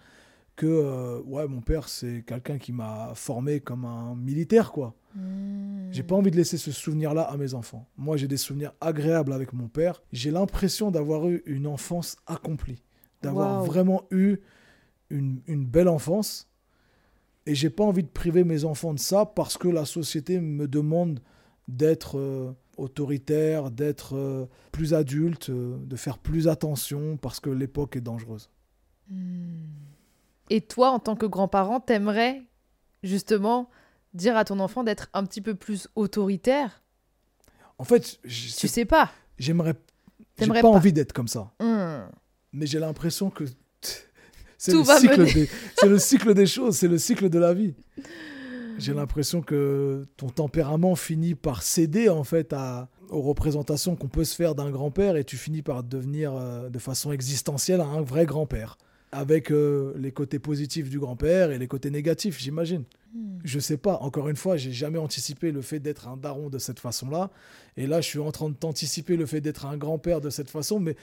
D: que euh, ouais, mon père c'est quelqu'un qui m'a formé comme un militaire quoi.
C: Hmm.
D: J'ai pas envie de laisser ce souvenir-là à mes enfants. Moi, j'ai des souvenirs agréables avec mon père. J'ai l'impression d'avoir eu une enfance accomplie, d'avoir vraiment eu une, une belle enfance. Et j'ai pas envie de priver mes enfants de ça parce que la société me demande d'être euh, autoritaire, d'être euh, plus adulte, euh, de faire plus attention parce que l'époque est dangereuse.
C: Et toi, en tant que grand-parent, t'aimerais justement dire à ton enfant d'être un petit peu plus autoritaire?
D: En fait, j-
C: Tu sais pas.
D: j'aimerais, j'ai pas
C: pas.
D: envie d'être comme ça.
C: Hmm.
D: mais j'ai l'impression que c'est
C: Tout
D: le, cycle des, le cycle des choses, c'est le cycle de la vie. J'ai l'impression que ton tempérament finit par céder en fait à, aux représentations qu'on peut se faire d'un grand-père et tu finis par devenir euh, de façon existentielle un vrai grand-père. Avec euh, les côtés positifs du grand-père et les côtés négatifs, j'imagine. Je sais pas, encore une fois, j'ai jamais anticipé le fait d'être un daron de cette façon-là. Et là, je suis en train de t'anticiper le fait d'être un grand-père de cette façon, mais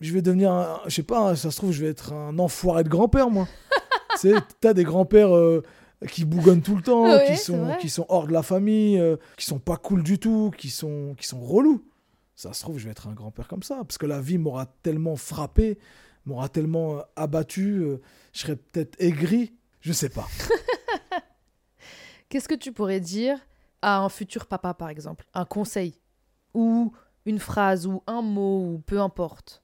D: je vais devenir un, je sais pas, ça se trouve, je vais être un enfoiré de grand-père, moi. tu sais, t'as des grands-pères euh, qui bougonnent tout le temps,
C: Ouais,
D: qui, sont, qui sont hors de la famille, euh, qui sont pas cool du tout, qui sont, qui sont relous. Ça se trouve, je vais être un grand-père comme ça, parce que la vie m'aura tellement frappé, m'aura tellement euh, abattu, euh, je serais peut-être aigri, je sais pas.
C: Qu'est-ce que tu pourrais dire à un futur papa, par exemple? Un conseil? Ou une phrase Ou un mot Ou peu importe?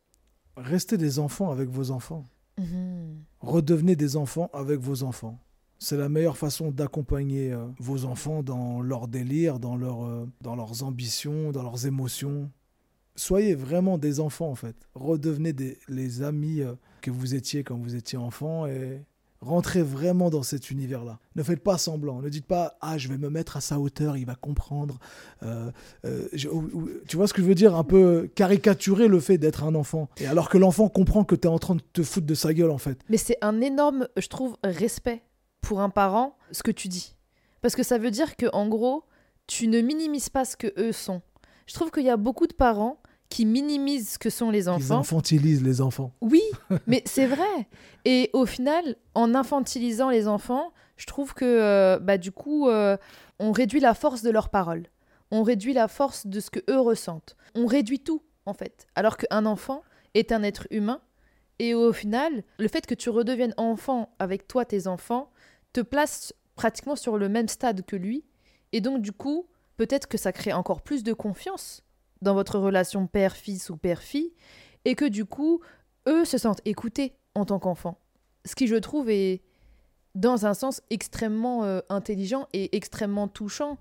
D: Restez des enfants avec vos enfants.
C: Mhm.
D: Redevenez des enfants avec vos enfants. C'est la meilleure façon d'accompagner euh, vos enfants dans leur délire, dans, euh, dans leurs ambitions, dans leurs émotions. Soyez vraiment des enfants en fait. Redevenez des, les amis euh, que vous étiez quand vous étiez enfant et rentrez vraiment dans cet univers-là. Ne faites pas semblant. Ne dites pas ah je vais me mettre à sa hauteur, il va comprendre. Tu vois ce que je veux dire? Un peu caricaturer le fait d'être un enfant. Et alors que l'enfant comprend que tu es en train de te foutre de sa gueule en fait.
C: Mais c'est un énorme, je trouve, respect pour un parent, ce que tu dis. Parce que ça veut dire que, en gros, tu ne minimises pas ce que eux sont. Je trouve qu'il y a beaucoup de parents qui minimisent ce que sont les
D: Ils
C: enfants.
D: infantilisent les enfants.
C: Oui, mais c'est vrai. Et au final, en infantilisant les enfants, je trouve que euh, bah, du coup, euh, on réduit la force de leurs paroles. On réduit la force de ce que eux ressentent. On réduit tout, en fait. Alors qu'un enfant est un être humain. Et au final, le fait que tu redeviennes enfant avec toi, tes enfants, te place pratiquement sur le même stade que lui. Et donc, du coup, peut-être que ça crée encore plus de confiance dans votre relation père-fils ou père-fille. Et que du coup, eux se sentent écoutés en tant qu'enfants. Ce qui, je trouve, est dans un sens extrêmement euh, intelligent et extrêmement touchant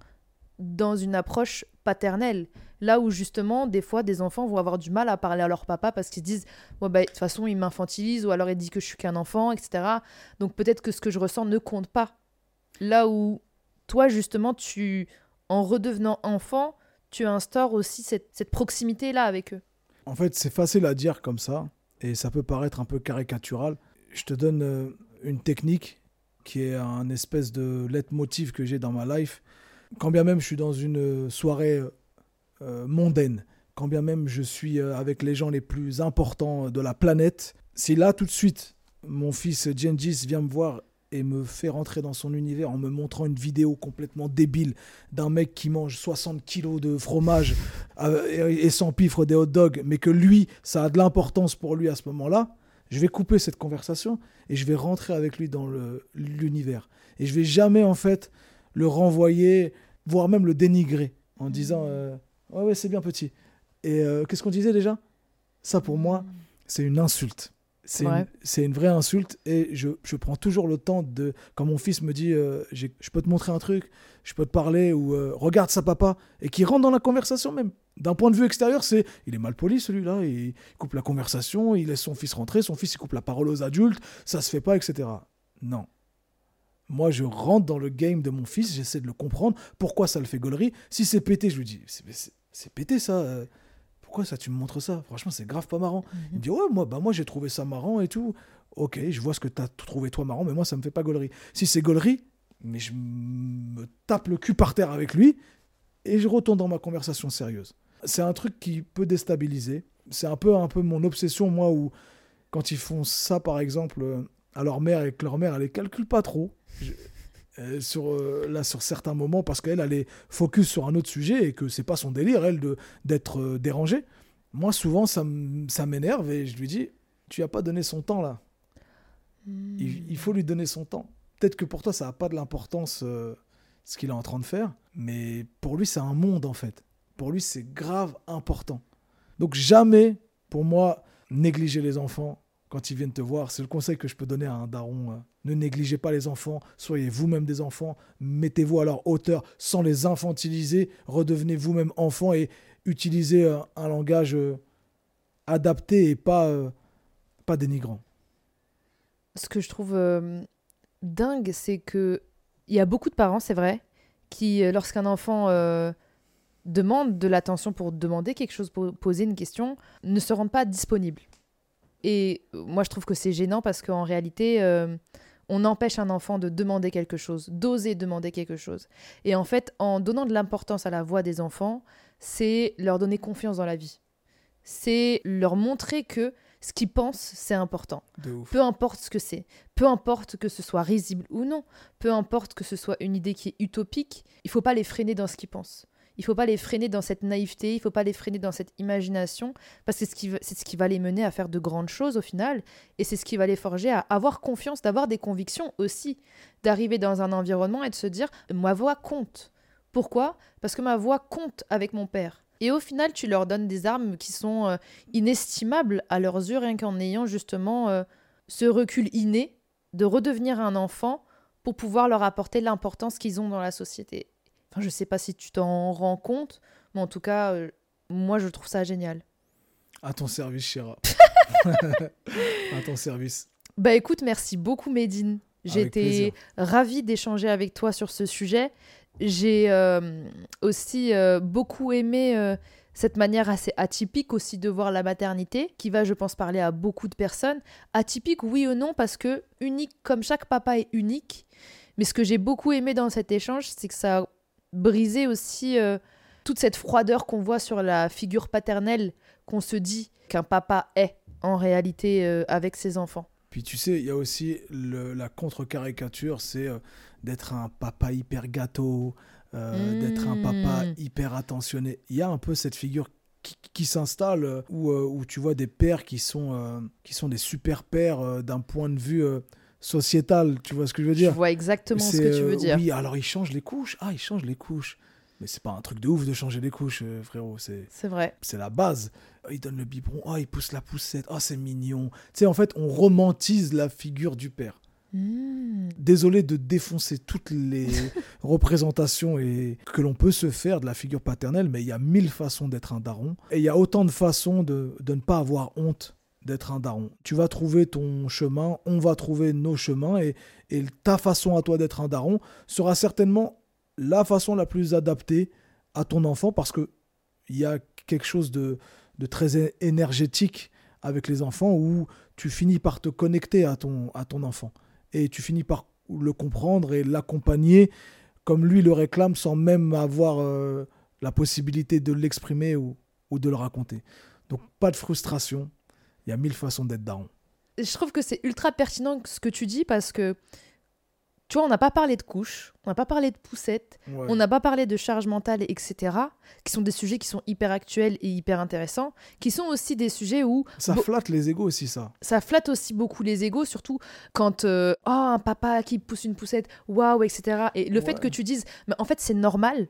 C: dans une approche paternelle. Là où justement, des fois, des enfants vont avoir du mal à parler à leur papa parce qu'ils se disent ouais, bah, de toute façon, il m'infantilise ou alors il dit que je suis qu'un enfant, etc. Donc peut-être que ce que je ressens ne compte pas. Là où toi, justement, tu, en redevenant enfant, tu instaures aussi cette, proximité-là avec eux.
D: En fait, c'est facile à dire comme ça, et ça peut paraître un peu caricatural. Je te donne euh, une technique qui est un espèce de leitmotiv que j'ai dans ma life. Quand bien même je suis dans une euh, soirée euh, mondaine, quand bien même je suis euh, avec les gens les plus importants de la planète, si là tout de suite mon fils Gengis vient me voir et me fait rentrer dans son univers en me montrant une vidéo complètement débile d'un mec qui mange 60 kilos de fromage euh, et s'empiffre des hot dogs, mais que lui, ça a de l'importance pour lui à ce moment-là, je vais couper cette conversation et je vais rentrer avec lui dans l'univers. Et je vais jamais, en fait, le renvoyer, voire même le dénigrer, en disant euh, Ouais, ouais, c'est bien petit. Et euh, qu'est-ce qu'on disait déjà? Ça, pour moi, c'est une insulte. C'est
C: Ouais.
D: une, vraie insulte et je, je prends toujours le temps de... Quand mon fils me dit euh, Je peux te montrer un truc, je peux te parler ou euh, regarde ça papa et qui rentre dans la conversation même. D'un point de vue extérieur, c'est il est mal poli celui-là, il coupe la conversation, il laisse son fils rentrer, son fils il coupe la parole aux adultes, ça se fait pas, etc. Non. Moi, je rentre dans le game de mon fils, j'essaie de le comprendre, pourquoi ça le fait gaulerie? Si c'est pété, je lui dis c'est- pété ça. Pourquoi ça tu me montres ça? Franchement, c'est grave pas marrant. Il me dit ouais, moi bah moi j'ai trouvé ça marrant et tout. OK, je vois ce que tu as trouvé toi marrant, mais moi ça me fait pas gaulerie. Si c'est gaulerie, mais je me tape le cul par terre avec lui et je retourne dans ma conversation sérieuse. C'est un truc qui peut déstabiliser. C'est un peu, un peu mon obsession, moi, où quand ils font ça, par exemple, à leur mère et que leur mère, elle les calcule pas trop. Je- sur, euh, là, sur certains moments, parce qu'elle, elle est focus sur un autre sujet et que c'est pas son délire, elle, d'être euh, dérangée. Moi, souvent, ça m'énerve et je lui dis Tu as pas donné son temps là. Il, faut lui donner son temps. Peut-être que pour toi, ça n'a pas de l'importance euh, ce qu'il est en train de faire, mais pour lui, c'est un monde en fait. Pour lui, c'est grave important. Donc, jamais, pour moi, négliger les enfants quand ils viennent te voir. C'est le conseil que je peux donner à un daron. euh. Ne négligez pas les enfants, soyez vous-même des enfants, mettez-vous à leur hauteur sans les infantiliser, redevenez vous-même enfant et utilisez euh, un langage euh, adapté et pas, euh, pas dénigrant.
C: Ce que je trouve dingue, c'est que il y a beaucoup de parents, c'est vrai, qui, lorsqu'un enfant demande de l'attention pour demander quelque chose, pour poser une question, ne se rendent pas disponibles. Et euh, moi, je trouve que c'est gênant parce qu'en réalité, euh, on empêche un enfant de demander quelque chose, d'oser demander quelque chose. Et en fait, en donnant de l'importance à la voix des enfants, c'est leur donner confiance dans la vie. C'est leur montrer que ce qu'ils pensent, c'est important. Peu importe ce que c'est, peu importe que ce soit risible ou non, peu importe que ce soit une idée qui est utopique, il faut pas les freiner dans ce qu'ils pensent. Il faut pas les freiner dans cette naïveté, il faut pas les freiner dans cette imagination, parce que c'est ce qui ce qui va les mener à faire de grandes choses au final, et c'est ce qui va les forger à avoir confiance, d'avoir des convictions aussi, d'arriver dans un environnement et de se dire ma voix compte. Pourquoi? Parce que ma voix compte avec mon père. Et au final, tu leur donnes des armes qui sont euh, inestimables à leurs yeux, rien qu'en ayant justement euh, ce recul inné de redevenir un enfant pour pouvoir leur apporter l'importance qu'ils ont dans la société. Enfin, je sais pas si tu t'en rends compte, mais en tout cas, euh, moi, je trouve ça génial.
D: À ton service, Chéra. à ton service.
C: Bah écoute, merci beaucoup, Médine. J'étais ravie d'échanger avec toi sur ce sujet. J'ai euh, aussi euh, beaucoup aimé euh, cette manière assez atypique aussi de voir la maternité, qui va, je pense, parler à beaucoup de personnes. Atypique, oui ou non, parce que unique, comme chaque papa est unique. Mais ce que j'ai beaucoup aimé dans cet échange, c'est que ça a brisé aussi euh, toute cette froideur qu'on voit sur la figure paternelle qu'on se dit qu'un papa est en réalité euh, avec ses enfants.
D: Puis tu sais, il y a aussi le- la contre-caricature, c'est euh, d'être un papa hyper gâteau, euh, d'être un papa
C: Mm.
D: hyper attentionné. Il y a un peu cette figure qui, qui s'installe où, où tu vois des pères qui sont, qui sont des super pères d'un point de vue sociétal. Tu vois ce que je veux
C: Je
D: dire
C: vois exactement ce que tu veux
D: euh,
C: dire.
D: Oui, alors ils changent les couches. Ah, ils changent les couches. Mais c'est pas un truc de ouf de changer les couches, euh, frérot. C'est
C: C'est vrai.
D: c'est la base. Il donne le biberon, oh, il pousse la poussette, oh, c'est mignon. Tu sais, en fait, on romantise la figure du père.
C: Hmm.
D: Désolé de défoncer toutes les représentations et que l'on peut se faire de la figure paternelle, mais il y a mille façons d'être un daron. Et il y a autant de façons de, de ne pas avoir honte d'être un daron. Tu vas trouver ton chemin, on va trouver nos chemins, et, ta façon à toi d'être un daron sera certainement la façon la plus adaptée à ton enfant parce que il y a quelque chose de, très énergétique avec les enfants où tu finis par te connecter à ton, à ton enfant et tu finis par le comprendre et l'accompagner comme lui le réclame sans même avoir euh, la possibilité de l'exprimer ou de le raconter. Donc pas de frustration, il y a mille façons d'être daron.
C: Je trouve que c'est ultra pertinent ce que tu dis parce que, tu vois, on n'a pas parlé de couches, on n'a pas parlé de poussettes, on n'a pas parlé de charge mentale, etc., qui sont des sujets qui sont hyper actuels et hyper intéressants, qui sont aussi des sujets où
D: Ça
C: Bon-
D: flatte les égaux aussi, ça.
C: ça flatte aussi beaucoup les égaux, surtout quand euh, oh un papa qui pousse une poussette, waouh, etc. Et le fait que tu dises, mais en fait c'est normal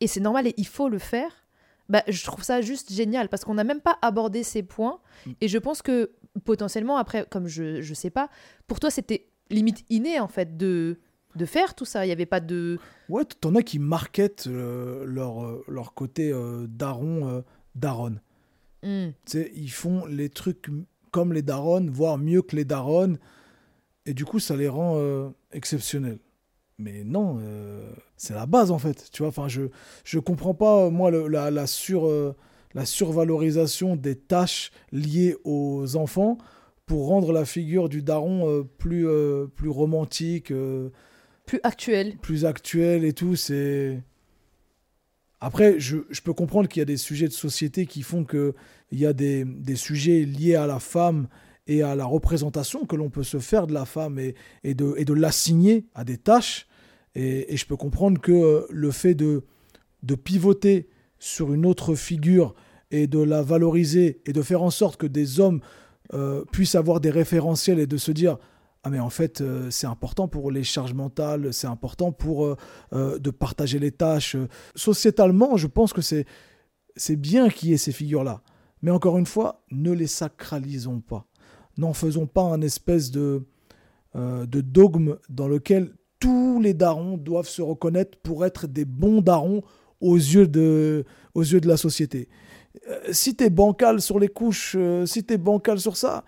C: et c'est normal et il faut le faire. Bah, je trouve ça juste génial parce qu'on n'a même pas abordé ces points
D: Mm.
C: et je pense que potentiellement après, comme je je sais pas, pour toi c'était limite inné en fait de de faire tout ça. Il y avait pas de
D: Ouais, t'en as qui marketent euh, leur, euh, leur côté euh, daron, euh, daronne. Sais, ils font les trucs comme les darons, voire mieux que les darons, et du coup, ça les rend exceptionnels. Mais non, euh, c'est la base en fait. Tu vois, enfin, je je comprends pas euh, moi le- la la sur euh, la survalorisation des tâches liées aux enfants pour rendre la figure du daron euh, plus plus romantique,
C: plus actuel.
D: plus actuelle et tout. C'est Après, je, peux comprendre qu'il y a des sujets de société qui font qu'il y a des, sujets liés à la femme et à la représentation que l'on peut se faire de la femme et, de, l'assigner à des tâches. Et, je peux comprendre que euh, le fait de, pivoter sur une autre figure et de la valoriser et de faire en sorte que des hommes euh, puissent avoir des référentiels et de se dire ah mais en fait euh, c'est important pour les charges mentales, c'est important pour de partager les tâches. Sociétalement, je pense que c'est c'est bien qu'il y ait ces figures-là. Mais encore une fois, ne les sacralisons pas. N'en faisons pas un espèce de, de dogme dans lequel tous les darons doivent se reconnaître pour être des bons darons aux yeux de, aux yeux de la société. Euh, si tu es bancal sur les couches, euh, si tu es bancal sur ça,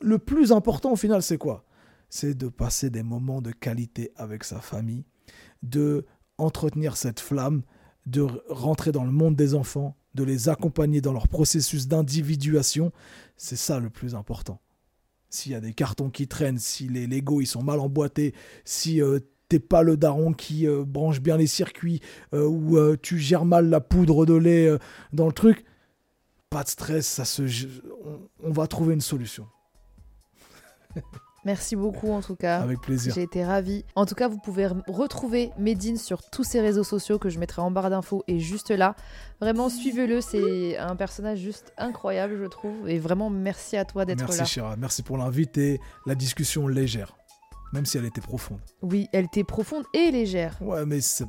D: le plus important au final, c'est quoi? C'est de passer des moments de qualité avec sa famille, de entretenir cette flamme, de rentrer dans le monde des enfants, de les accompagner dans leur processus d'individuation. C'est ça le plus important. S'il y a des cartons qui traînent, si les Lego ils sont mal emboîtés, si euh, t'es pas le daron qui euh, branche bien les circuits euh, ou tu gères mal la poudre de lait dans le truc, pas de stress, ça se, on, va trouver une solution.
C: Merci beaucoup en tout cas.
D: Avec plaisir.
C: J'ai été ravie. En tout cas, vous pouvez retrouver Medine sur tous ses réseaux sociaux que je mettrai en barre d'infos et juste là. Vraiment, suivez-le. C'est un personnage juste incroyable, je trouve. Et vraiment, merci à toi d'être là.
D: Merci Chira. Merci pour l'invite et la discussion légère même si elle était profonde.
C: Oui, elle était profonde et légère.
D: Ouais, mais ça,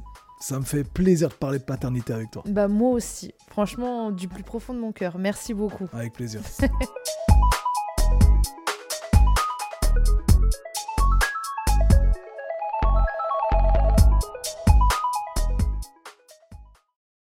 D: me fait plaisir de parler de paternité avec toi.
C: Bah moi aussi, franchement, du plus profond de mon cœur. Merci beaucoup.
D: Avec plaisir.